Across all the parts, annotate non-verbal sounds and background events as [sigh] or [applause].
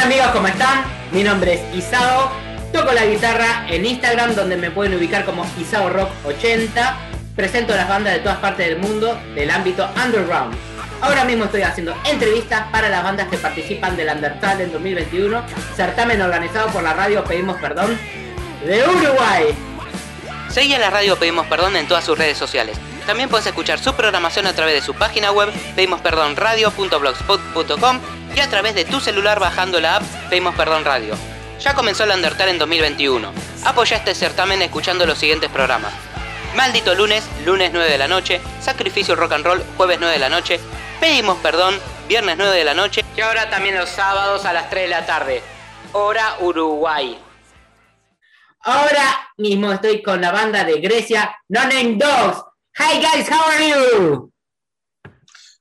Hola amigos, ¿cómo están? Mi nombre es Isao. Toco la guitarra en Instagram donde me pueden ubicar como Isao Rock 80. Presento las bandas de todas partes del mundo del ámbito underground. Ahora mismo estoy haciendo entrevistas para las bandas que participan del Undertale en 2021, certamen organizado por la radio Pedimos Perdón de Uruguay. Seguí a la radio Pedimos Perdón en todas sus redes sociales. También puedes escuchar su programación a través de su página web pedimosperdonradio.blogspot.com y a través de tu celular bajando la app Pedimos Perdón Radio. Ya comenzó el Undertale en 2021. Apoya este certamen escuchando los siguientes programas. Maldito lunes, lunes 9 de la noche, Sacrificio Rock and Roll, jueves 9 de la noche, Pedimos Perdón, viernes 9 de la noche y ahora también los sábados a las 3 de la tarde, hora Uruguay. Ahora mismo estoy con la banda de Grecia, No Name Dogs. Hi guys, how are you?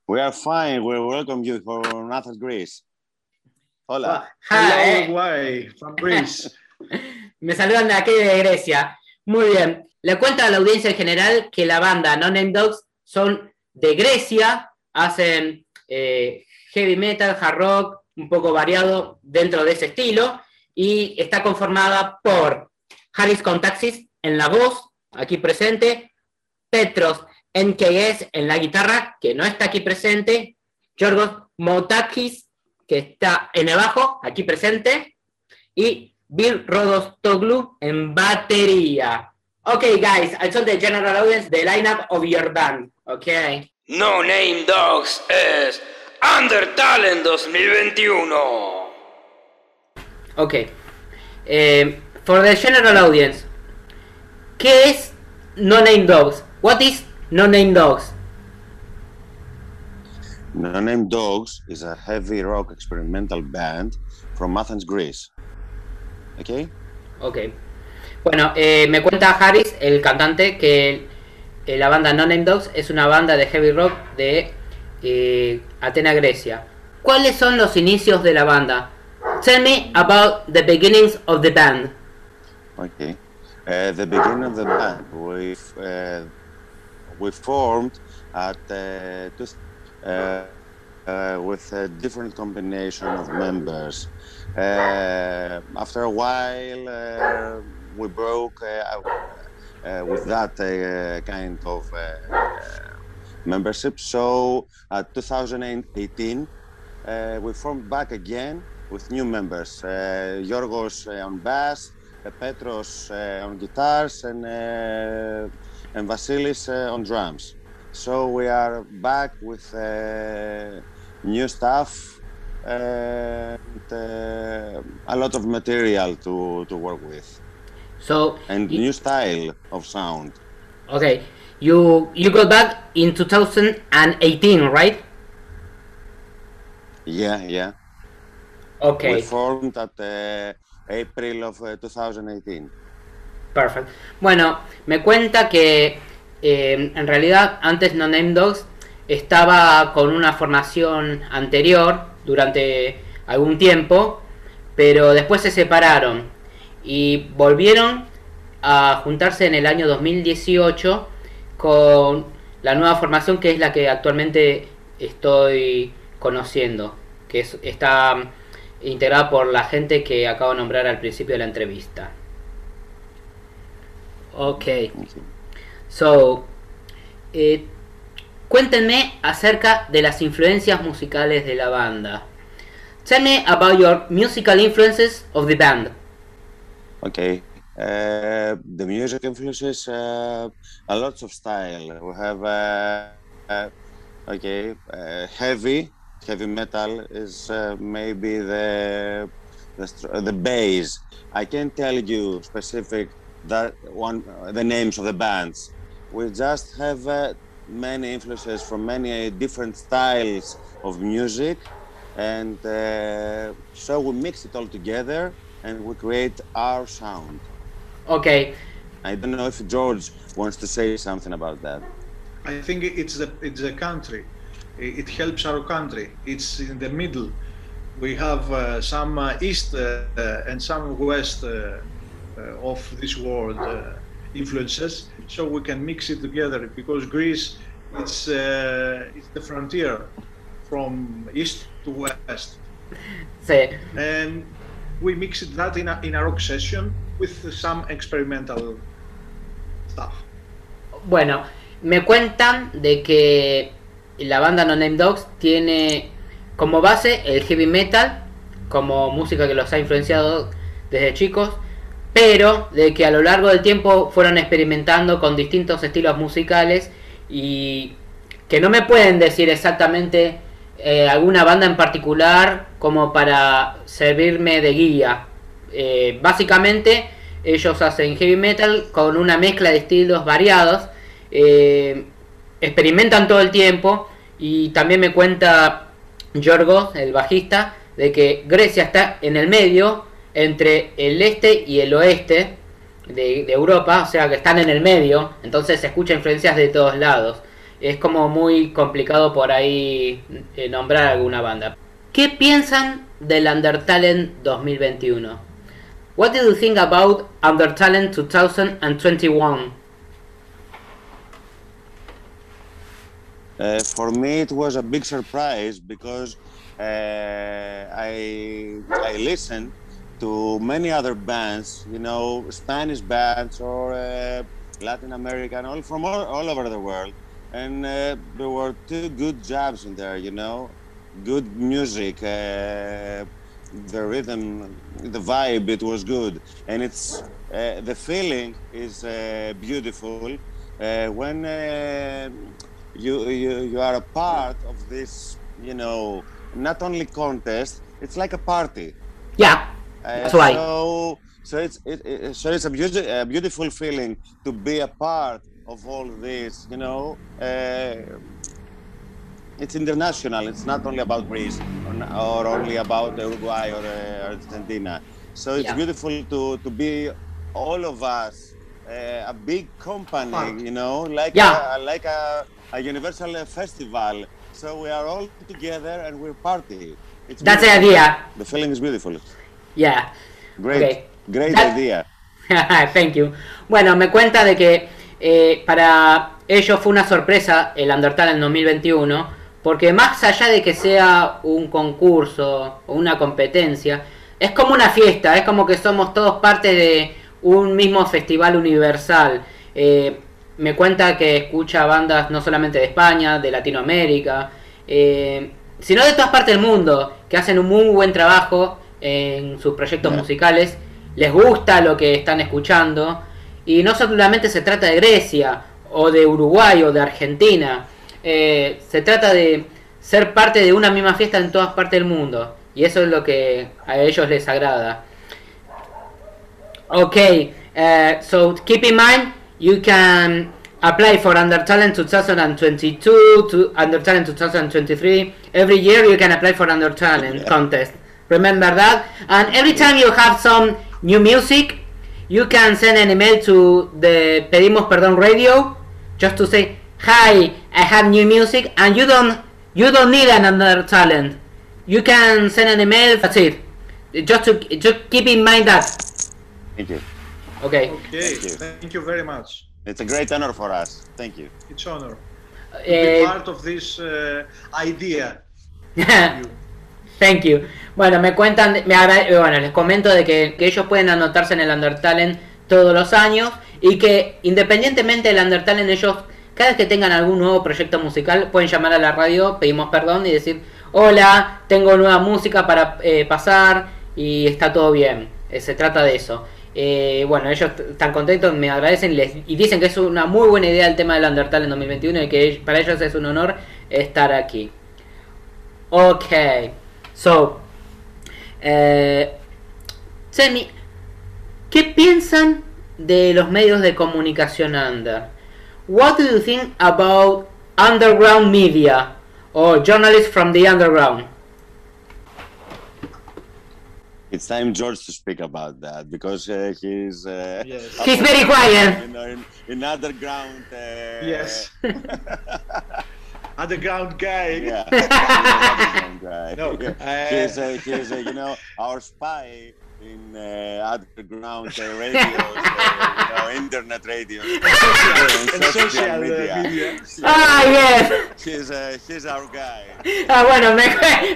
We are fine. We welcome you for Athens, Greece. Hola. Hi. Uruguay, from Greece. [laughs] Me saludan de aquí de Grecia. Muy bien. Le cuento a la audiencia en general que la banda No Name Dogs son de Grecia, hacen eh, heavy metal, hard rock, un poco variado dentro de ese estilo, y está conformada por Harris Contaxis en la voz, aquí presente, Petros NKS en la guitarra, que no está aquí presente, Yorgos Motakis, que está en el bajo, aquí presente, y Bill Rodostoglu en batería. Okay, guys, I told the general audience the lineup of your band. Okay. No Name Dogs es Undertale en 2021. Okay. Eh, for the general audience, ¿qué es No Name Dogs? What is No Name Dogs? No Name Dogs is a heavy rock experimental band from Athens, Greece. Okay? Ok. Bueno, eh, me cuenta Harris, el cantante, que eh, la banda No Name Dogs es una banda de heavy rock de eh, Atena, Grecia. ¿Cuáles son los inicios de la banda? Tell me about the beginnings of the band. Okay. Uh, the beginning of the band, we uh, we formed at uh, two, uh, uh, with a different combination of members. Uh, after a while, uh, we broke uh, with that kind of membership. So, at 2018, uh, we formed back again with new members. Uh, Yorgos on bass, Petros on guitars, and and Vasilis uh, on drums. So we are back with uh, new stuff and uh, a lot of material to, to work with So, and new style of sound. okay, you you got back in 2018, right? Yeah, yeah. Okay. We formed at uh, April of uh, 2018. Perfect. Bueno, me cuenta que eh, en realidad antes No Name Dogs estaba con una formación anterior durante algún tiempo, pero después se separaron y volvieron a juntarse en el año 2018 con la nueva formación que es la que actualmente estoy conociendo, que es- está integrada por la gente que acabo de nombrar al principio de la entrevista. Ok, so, eh, cuéntenme acerca de las influencias musicales de la banda. Tell me about your musical influences of the band. Okay. Uh, the music influences uh, a lot of style. We have uh, uh, okay heavy heavy metal is maybe the the, the bass. I can't tell you specific that one the names of the bands. We just have uh, many influences from many different styles of music, and uh, so we mix it all together and we create our sound. Ok, I don't know if George wants to say something about that. I think it's the it's the country. It it helps our country. It's in the middle. We have uh, some uh, east uh, uh, and some west uh, uh, of this world uh, influences, so we can mix it together. Because Greece, it's uh, it's the frontier from east to west. sí. And we mixed that in a, in a rock session with some experimental stuff. Bueno, me cuentan de que la banda No Name Dogs tiene como base el heavy metal, como música que los ha influenciado desde chicos, pero de que a lo largo del tiempo fueron experimentando con distintos estilos musicales y que no me pueden decir exactamente eh, alguna banda en particular como para servirme de guía. Eh, básicamente ellos hacen heavy metal con una mezcla de estilos variados, eh, experimentan todo el tiempo y también me cuenta Yorgos, el bajista, de que Grecia está en el medio entre el este y el oeste de, Europa, o sea que están en el medio, entonces se escucha influencias de todos lados. Es como muy complicado por ahí eh, nombrar alguna banda. ¿Qué piensan del Undertalent 2021? What do you think about Undertalent 2021? Uh, for me, it was a big surprise because uh, I listened to many other bands, you know, Spanish bands or uh, Latin American, all from all, all, over the world, and uh, there were two good jobs in there, you know, good music, uh, the rhythm, the vibe, it was good, and it's uh, the feeling is uh, beautiful uh, when you, you you are a part of this, you know, not only contest, it's like a party. Yeah that's right. So, so it's it, it, so it's a, beautiful, a beautiful feeling to be a part of all this. You know, uh, it's international. It's not only about Greece or, or only about Uruguay or uh, Argentina. So it's yeah. beautiful to to be all of us uh, a big company. You know, like yeah. a, like a, a universal festival. So we are all together and we're party. It's That's beautiful. the idea. The feeling is beautiful. Yeah. Great. Great idea. [laughs] Thank you. Bueno, me cuenta de que eh, para ellos fue una sorpresa el Undertale en 2021, porque más allá de que sea un concurso o una competencia, es como una fiesta, es como que somos todos parte de un mismo festival universal. Eh, me cuenta que escucha bandas no solamente de España, de Latinoamérica, eh, sino de todas partes del mundo, que hacen un muy buen trabajo en sus proyectos musicales, les gusta lo que están escuchando y no solamente se trata de Grecia o de Uruguay o de Argentina, eh, se trata de ser parte de una misma fiesta en todas partes del mundo y eso es lo que a ellos les agrada. Okay, uh, so keep in mind you can apply for Under Talent 2022 to Under Talent 2023. Every year you can apply for Under Talent contest. Remember that. And every time you have some new music, you can send an email to the Pedimos Perdón Radio just to say, "Hi, I have new music," and you don't you don't need another talent. You can send an email. That's it. Just to just keep in mind that. Thank you. Okay. Okay. Thank you. Thank you very much. It's a great honor for us. Thank you. It's honor to be part of this uh, idea. [laughs] Thank you. Bueno, me cuentan, me bueno, les comento de que, ellos pueden anotarse en el Undertalent todos los años y que independientemente del Undertalent ellos cada vez que tengan algún nuevo proyecto musical pueden llamar a la radio, pedimos perdón y decir, hola, tengo nueva música para eh, pasar y está todo bien. Eh, se trata de eso. Eh, bueno, ellos están contentos, me agradecen y dicen que es una muy buena idea el tema del Undertale en 2021 y que para ellos es un honor estar aquí. Ok. So, eh, Semi, ¿qué piensan de los medios de comunicación under? What do you think about underground media or journalists from the underground? It's time George to speak about that because uh, he's uh, yes. he's very quiet. You know, in, in underground. Uh, yes. [laughs] [laughs] underground guy. Yeah, [laughs] underground guy. No, uh, he's, a, he's a, you know our spy in uh, underground uh, radios, uh, you know, internet radios, [laughs] En social media. Ah, yes. He's, uh, he's our guy. Ah, bueno, me,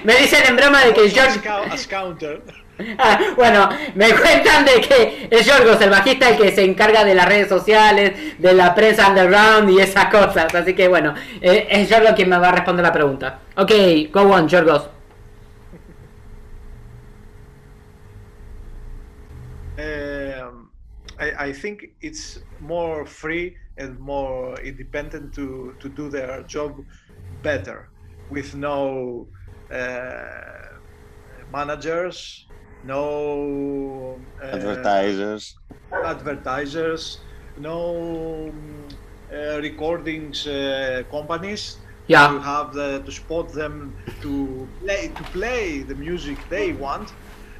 me dicen en broma de que George... as counter. Ah, bueno, me cuentan de que es Yorgos, el bajista, el que se encarga de las redes sociales, de la prensa underground y esas cosas. Así que bueno, eh, es Yorgos quien me va a responder la pregunta. Ok, go on, Yorgos. Um, I, I think it's more free and more independent to, to do their job better with no uh, managers, no uh, Advertisers. advertisers, no um, uh, recordings uh, companies. Yeah. You have the, to spot them to play to play the music they want,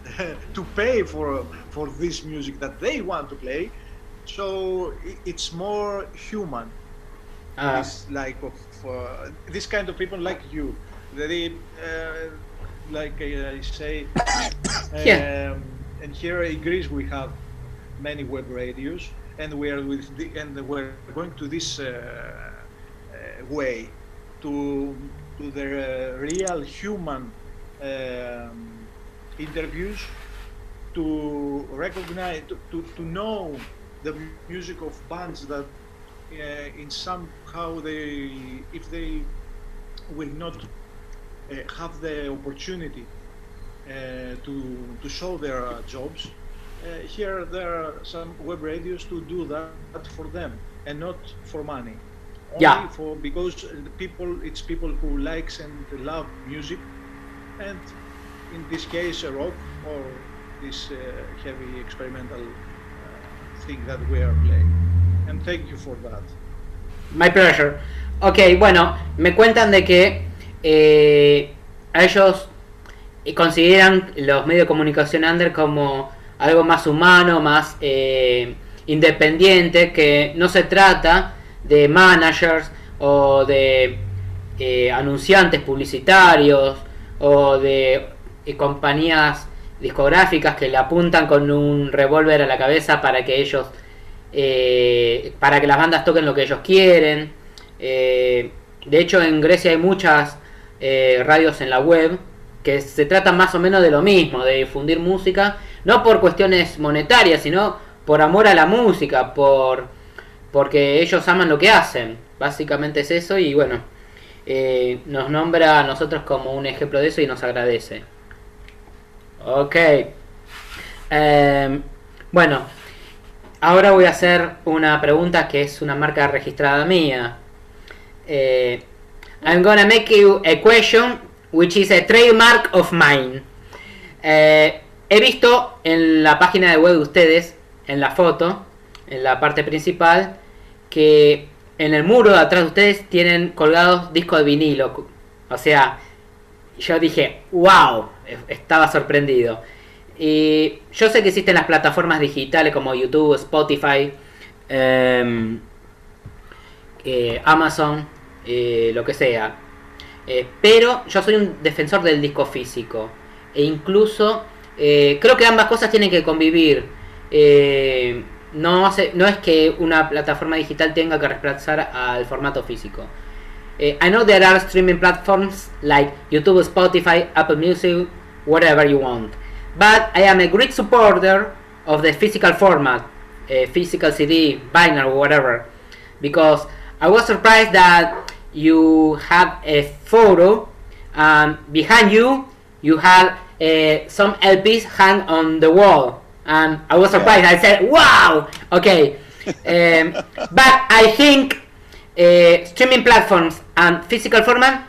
[laughs] to pay for for this music that they want to play. So it's more human. Ah, It's like of uh, this kind of people like you. They uh, like I say. Yeah. Um, and here in Greece we have many web radios, and we are with the, and we're going to this uh, uh, way to to the uh, real human um, interviews to recognize to, to, to know the music of bands that uh, in somehow they if they will not uh, have the opportunity to to show their uh, jobs uh, here there are some web radios to do that for them and not for money only Yeah. for because the people it's people who likes and love music and in this case uh, rock or this uh, heavy experimental uh, thing that we are playing and thank you for that my pleasure. Ok, bueno, me cuentan de que eh, a ellos eh, consideran los medios de comunicación under como algo más humano, más eh, independiente, que no se trata de managers o de eh, anunciantes publicitarios o de eh, compañías discográficas que le apuntan con un revólver a la cabeza para que ellos para que las bandas toquen lo que ellos quieren. De hecho, en Grecia hay muchas radios en la web que se tratan más o menos de lo mismo, de difundir música, no por cuestiones monetarias, sino por amor a la música, por porque ellos aman lo que hacen. Básicamente es eso y bueno, eh, nos nombra a nosotros como un ejemplo de eso y nos agradece. Ok. Em, bueno, ahora voy a hacer una pregunta que es una marca registrada mía. Eh, I'm gonna make you a question which is a trademark of mine. Eh, he visto en la página de web de ustedes, en la foto, en la parte principal, que en el muro de atrás de ustedes tienen colgados discos de vinilo. O sea, yo dije, wow, estaba sorprendido. Y yo sé que existen las plataformas digitales como YouTube, Spotify, em, eh, Amazon, eh, lo que sea. Eh, pero yo soy un defensor del disco físico. E incluso eh, creo que ambas cosas tienen que convivir. Eh, no, no es que una plataforma digital tenga que reemplazar al formato físico. Eh, I know there are streaming platforms like YouTube, Spotify, Apple Music, whatever you want. But I am a great supporter of the physical format, physical CD, vinyl, whatever, because I was surprised that you have a photo and behind you you have uh, some LPs hang on the wall, and I was surprised. I said, "Wow, okay." [laughs] um, but I think uh, streaming platforms and physical format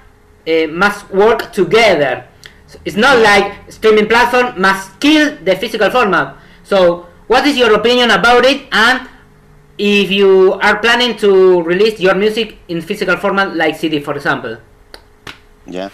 uh, must work together. So It's not like streaming platform must kill the physical format. So, what is your opinion about it? And if you are planning to release your music in physical format, like CD, for example? Yeah.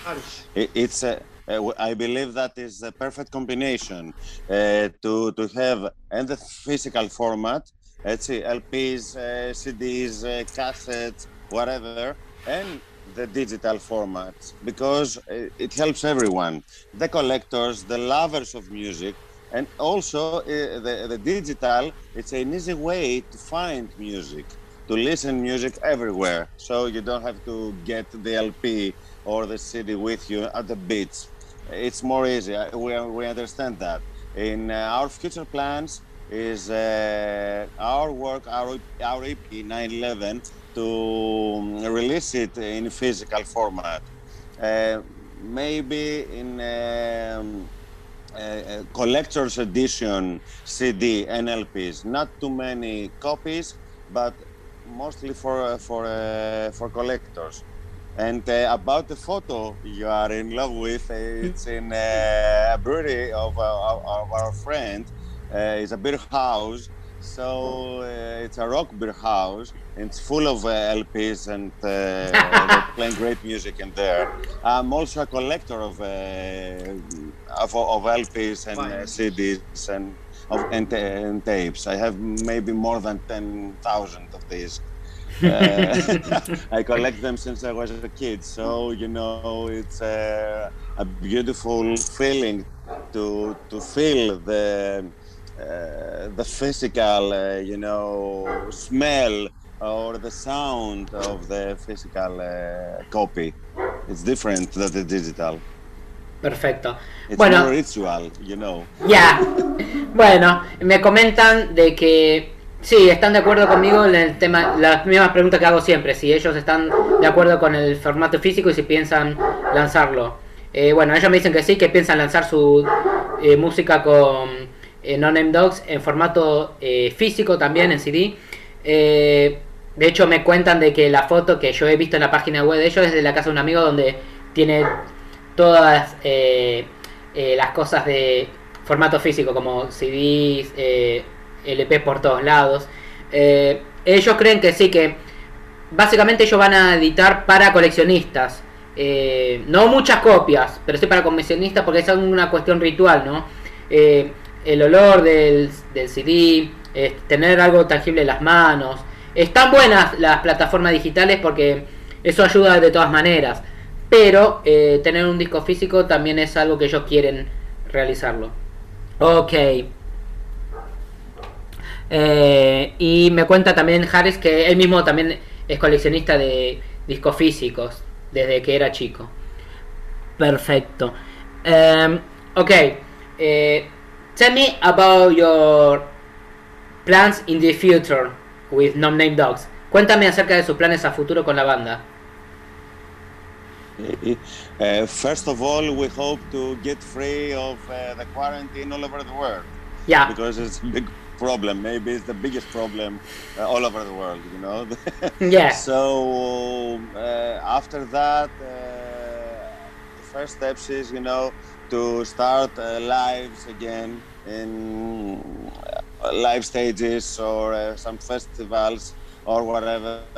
It, it's a, uh, w- I believe that is the perfect combination uh, to to have in the physical format, let's see, LPs, uh, CDs, uh, cassettes, whatever, and the digital format because uh, it helps everyone, the collectors, the lovers of music, and also uh, the, the digital it's an easy way to find music to listen music everywhere. So you don't have to get the lp or the cd with you at the beach it's more easy. We, we understand that. In uh, our future plans is uh, our work our, our ep 911 to um, release it in physical format. Uh, maybe in um, collector's edition CD and LPs. Not too many copies, but mostly for uh, for uh, for collectors. And uh, about the photo you are in love with, it's in a brewery of, of our friend. it's a beer house, so uh, it's a rock beer house. It's full of uh, LPs and uh, [laughs] they're playing great music in there. I'm also a collector of of, of LPs and uh, CDs and of, and, and, tapes. I have maybe more than ten thousand of these. [laughs] Uh, [laughs] I collect them since I was a kid, so you know it's a, a beautiful feeling to to feel the uh, the physical, uh, you know, smell or the sound of the physical uh, copy. It's different than the digital. Perfecto. It's bueno, ritual, you know. Ya. Bueno, me comentan de que sí, están de acuerdo conmigo en el tema, las mismas preguntas que hago siempre, si ellos están de acuerdo con el formato físico y si piensan lanzarlo. Eh, bueno, ellos me dicen que sí, que piensan lanzar su eh, música con eh, No Name Dogs en formato físico también, en CD. de hecho, me cuentan de que la foto que yo he visto en la página web de ellos es de la casa de un amigo donde tiene todas eh, eh, las cosas de formato físico, como CDs, eh, LP por todos lados. ellos creen que sí, que básicamente ellos van a editar para coleccionistas. no muchas copias, pero sí para coleccionistas porque es una cuestión ritual, ¿no? El olor del, del CD, tener algo tangible en las manos. Están buenas las plataformas digitales porque eso ayuda de todas maneras pero eh, tener un disco físico también es algo que ellos quieren realizarlo. Ok. Eh, y me cuenta también Harris que él mismo también es coleccionista de discos físicos desde que era chico. Perfecto. Um, ok. Eh, tell me about your plans in the future with No Name Dogs. Cuéntame acerca de sus planes a futuro con la banda. Uh, [laughs] first of all, we hope to get free of uh, the quarantine all over the world. Yeah. Because it's a big problem. Maybe it's the biggest problem uh, all over the world, you know? [laughs] yeah. So uh, after that, uh, first steps is, you know, to start uh, lives again in live stages or some festivals or whatever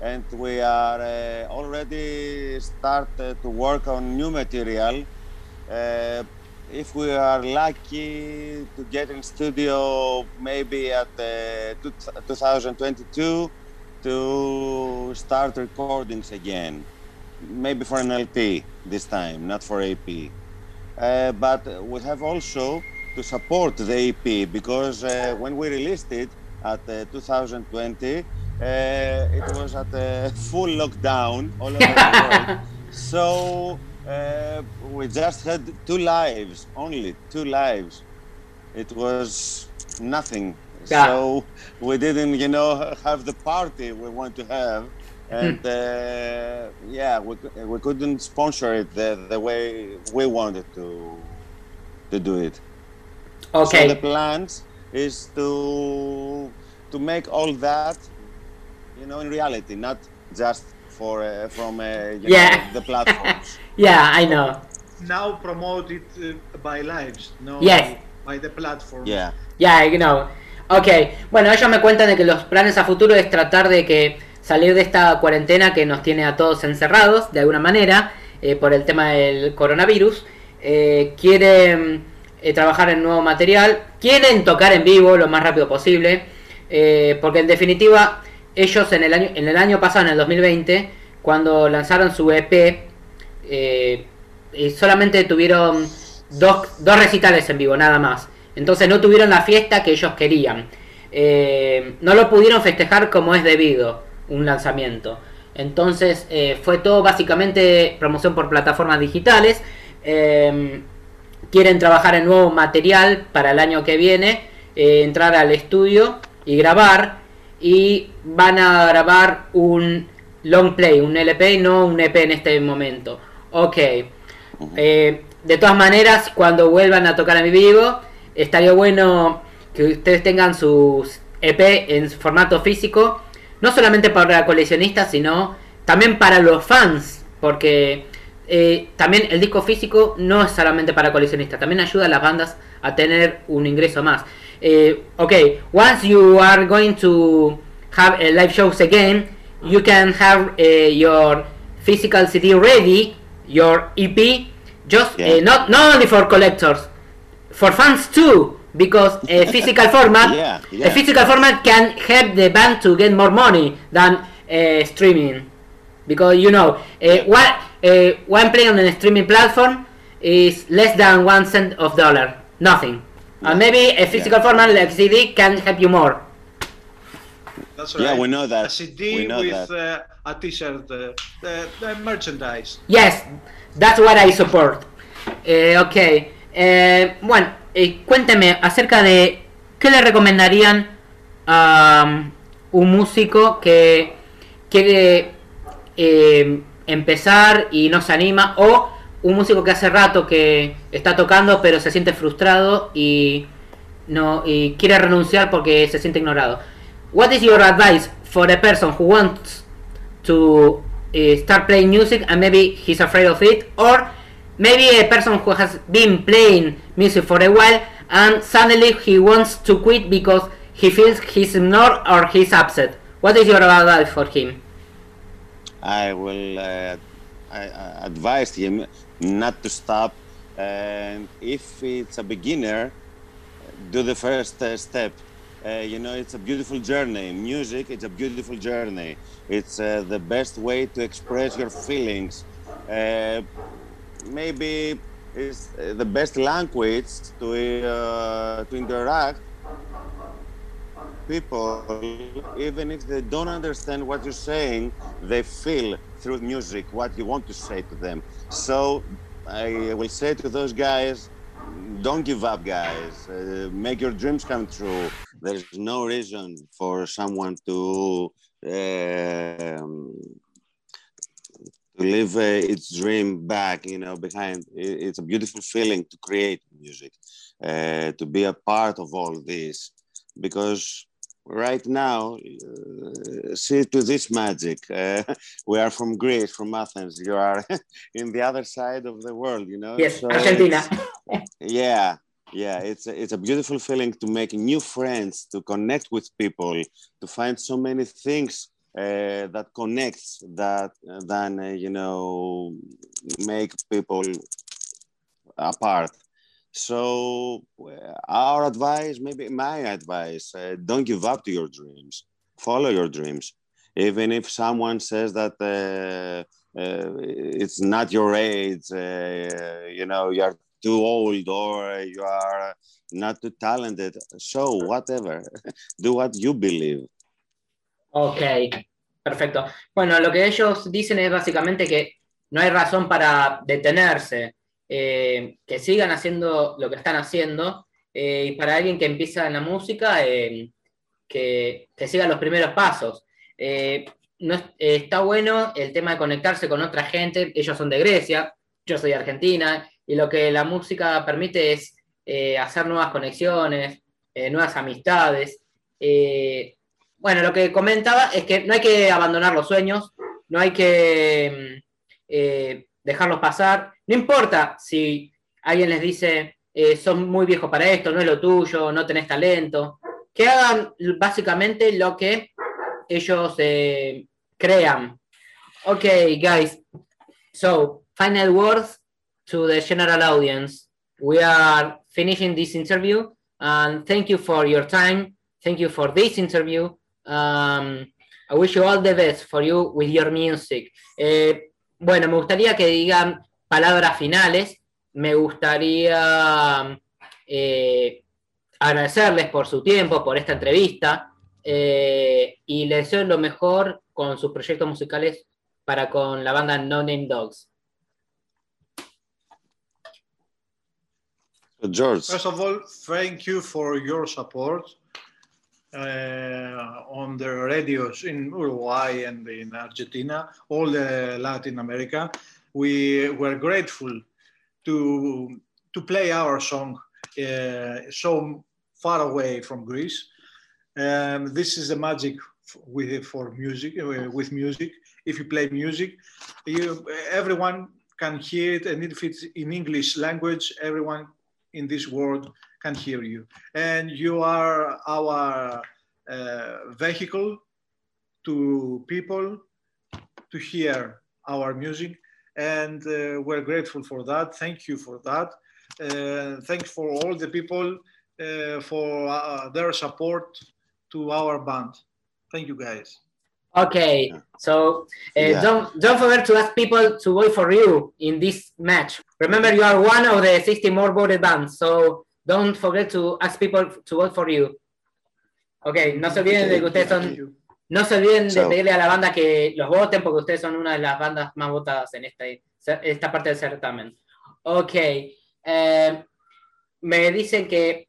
and we are uh, already started to work on new material. Uh, if we are lucky to get in studio maybe at uh, 2022 to start recordings again, maybe for an LP this time, not for AP. Uh, but we have also to support the EP because uh, when we released it at uh, 2020, uh, it was at a full lockdown all over the world. [laughs] So uh, we just had two lives, only two lives. It was nothing. Yeah. So we didn't, you know, have the party we want to have. And uh, yeah, we, we couldn't sponsor it the, the way we wanted to to do it. Okay. So the plans is to to make all that you know, in reality, not just for uh, from uh, yeah. Know, the platforms. [laughs] yeah, I know. Now promote it uh, by lives, no yes. by the platform. Yeah. Yeah, you know. Ok, bueno, ellos me cuentan de que los planes a futuro es tratar de que salir de esta cuarentena que nos tiene a todos encerrados de alguna manera eh, por el tema del coronavirus. Eh, quieren eh, trabajar en nuevo material, quieren tocar en vivo lo más rápido posible, eh, porque en definitiva ellos en el año, en el año pasado, en el 2020, cuando lanzaron su EP, solamente tuvieron dos, dos recitales en vivo, nada más. Entonces no tuvieron la fiesta que ellos querían. No lo pudieron festejar como es debido un lanzamiento. Entonces eh, fue todo básicamente promoción por plataformas digitales. Em, quieren trabajar en nuevo material para el año que viene, eh, entrar al estudio y grabar. Y van a grabar un long play, un LP, no un EP en este momento. Ok. de todas maneras, cuando vuelvan a tocar en vivo, estaría bueno que ustedes tengan sus EP en formato físico, no solamente para coleccionistas, sino también para los fans, porque eh, también el disco físico no es solamente para coleccionistas, también ayuda a las bandas a tener un ingreso más. Eh, ok, once you are going to have live shows again, you can have uh, your physical CD ready, your EP, just uh, not not only for collectors, for fans too because a [laughs] physical format yeah, yeah. a physical format can help the band to get more money than uh, streaming because you know uh, what uh, one play on a streaming platform is less than one cent of dollar nothing yeah. and maybe a physical format like CD can help you more that's right. Yeah, we know that. A CD know with that. Uh, a T-shirt, uh, the, the merchandise. yes that's what I support uh, okay uh, bueno eh, cuénteme acerca de qué le recomendarían a um, un músico que quiere eh, empezar y no se anima o un músico que hace rato que está tocando pero se siente frustrado y no y quiere renunciar porque se siente ignorado. What is your advice for a person who wants to uh, start playing music and maybe he's afraid of it or maybe a person who has been playing music for a while and suddenly he wants to quit because he feels he's ignored or he's upset. What is your advice for him? I will uh, I, I advise him not to stop. And if it's a beginner, do the first uh, step. Uh, you know, it's a beautiful journey. Music, it's a beautiful journey. It's uh, the best way to express your feelings. Uh, maybe it's the best language to uh, to interact people even if they don't understand what you're saying they feel through music what you want to say to them. So i will say to those guys don't give up guys. Uh, make your dreams come true. There's no reason for someone to um, to live uh, its dream back you know behind. It's a beautiful feeling to create music uh, to be a part of all this. Because right now uh, see to this magic uh, [laughs] we are from greece from athens. You are [laughs] in the other side of the world you know? Yes so argentina. [laughs] yeah yeah it's a, it's a beautiful feeling to make new friends to connect with people to find so many things uh, that connects that than uh, you know make people apart. So uh, our advice maybe my advice uh, don't give up to your dreams. Follow your dreams. Even if someone says that uh, it's not your age you know you're too old or you are not too talented so whatever. [laughs] Do what you believe Ok, perfecto. Bueno, lo que ellos dicen es básicamente que no hay razón para detenerse, eh, que sigan haciendo lo que están haciendo, eh, y para alguien que empieza en la música, eh, que, que, siga los primeros pasos. no, está bueno el tema de conectarse con otra gente, ellos son de Grecia, yo soy de Argentina, y lo que la música permite es hacer nuevas conexiones, nuevas amistades bueno, lo que comentaba es que no hay que abandonar los sueños, no hay que eh, dejarlos pasar. No importa si alguien les dice, eh, son muy viejos para esto, no es lo tuyo, no tenés talento. Que hagan básicamente lo que ellos eh, crean. Ok, guys. So, final words to the general audience. We are finishing this interview and thank you for your time. Thank you for this interview. Um, I wish you all the best for you with your music. Eh, bueno, me gustaría que digan palabras finales. Me gustaría eh, agradecerles por su tiempo, por esta entrevista, eh, y les deseo lo mejor con sus proyectos musicales para con la banda No Name Dogs. George. First of all, thank you for your support uh, on the radios in Uruguay and in Argentina, all the Latin America. We were grateful to to play our song uh, so far away from Greece. Um, this is the magic with for music uh, with music. If you play music, you, everyone can hear it, and if it's in English language, everyone in this world can hear you. And you are our uh, vehicle to people to hear our music. And uh, we're grateful for that. Thank you for that. Uh, thanks for all the people uh, for uh, their support to our band. Thank you, guys. Okay, so uh, Yeah. don't don't forget to ask people to vote for you in this match. Remember, you are one of the 60 more voted bands, so don't forget to ask people to vote for you. Okay, no se olviden de que ustedes son, no se olviden de pedirle a la banda que los voten porque ustedes son una de las bandas más votadas en esta, esta parte del certamen. Ok, eh, me dicen que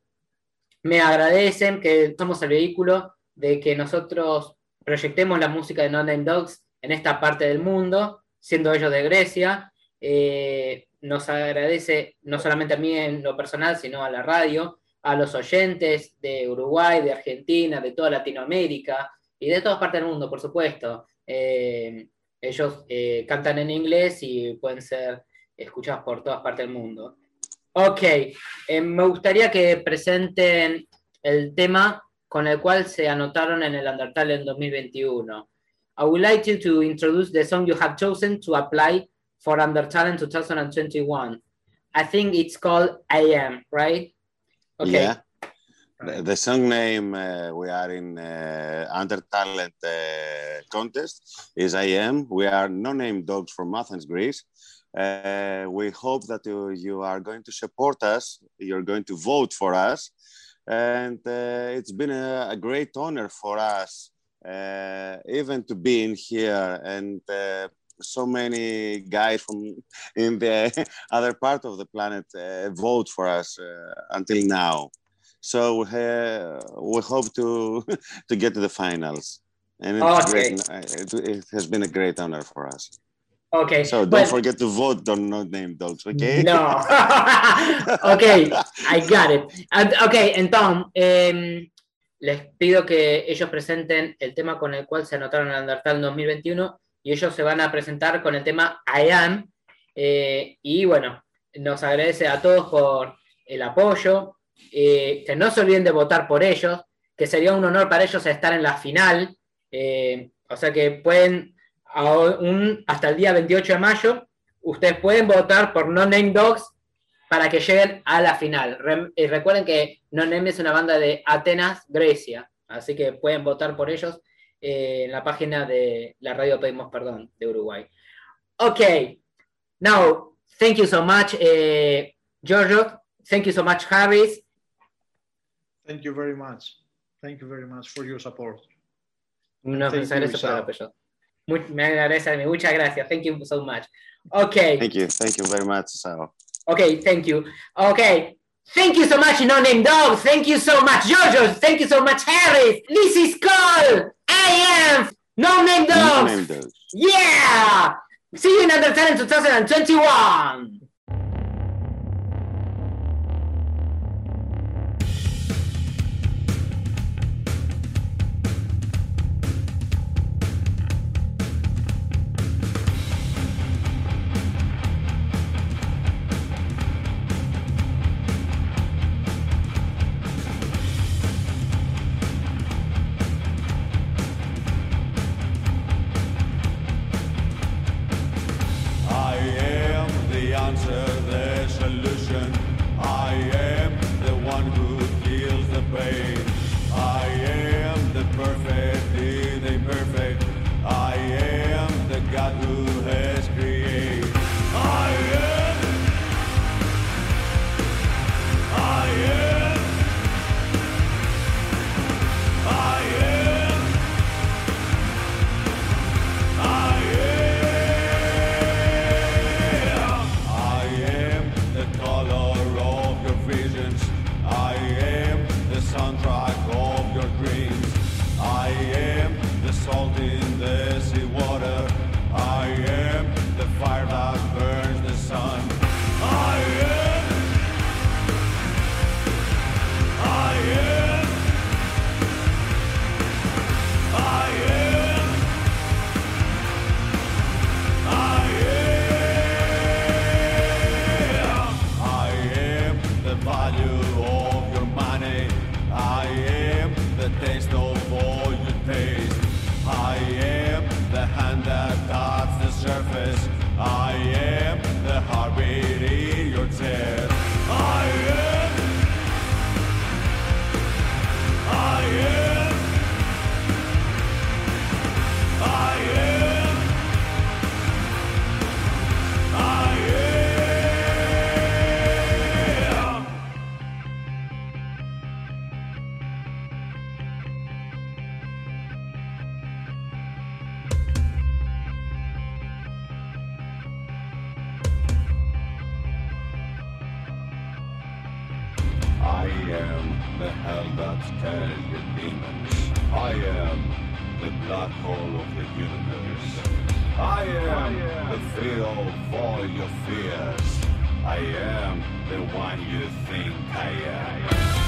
me agradecen que somos el vehículo de que nosotros proyectemos la música de No Name Dogs en esta parte del mundo, siendo ellos de Grecia. Eh, nos agradece no solamente a mí en lo personal, sino a la radio, a los oyentes de Uruguay, de Argentina, de toda Latinoamérica y de todas partes del mundo, por supuesto. Eh, ellos eh, cantan en inglés y pueden ser escuchados por todas partes del mundo. Ok, eh, me gustaría que presenten el tema con el cual se anotaron en el Undertale en 2021. I would like you to introduce the song you have chosen to apply for Under Talent 2021. I think it's called I Am, right? Okay. Yeah. The, song name uh, we are in uh, Under Talent uh, contest is I Am. We are no name dogs from Athens, Greece. Uh, we hope that you, you are going to support us. You're going to vote for us. And uh, it's been a, a great honor for us, uh, even to be in here and uh, so many guys from in the [laughs] other part of the planet uh, vote for us uh, until now. So uh, we hope to [laughs] to get to the finals, and it's Okay. great, it, it has been a great honor for us. Okay. So don't well- forget to vote on no name dogs, okay? No. [laughs] ok, I got it. And- ok, entonces, em, les pido que ellos presenten el tema con el cual se anotaron en Undertale 2021 y ellos se van a presentar con el tema I Am. eh, y bueno, nos agradece a todos por el apoyo. eh, que no se olviden de votar por ellos, que sería un honor para ellos estar en la final. eh, o sea que pueden, hasta el día 28 de mayo, ustedes pueden votar por No Name Dogs para que lleguen a la final. Y recuerden que No Name es una banda de Atenas, Grecia, así que pueden votar por ellos eh, en la página de la radio Pedimos Perdón de Uruguay. Ok, now, thank you so much, eh, Giorgio. Thank you so much, Harris. Thank you very much. Thank you very much for your support. Por el apoyo. Me agradece a mí. Muchas gracias. Thank you so much. Okay. Thank you, thank you very much. So. Okay, thank you. Okay. Thank you so much, No Name Dog. Thank you so much, Jojo. Thank you so much, Harris. This is called I Am No Name No name dogs. Yeah. See you in Under Talent 2021. The hell that carries the demons. I am the black hole of the universe. I am the of all your fears. I am the one you think I am.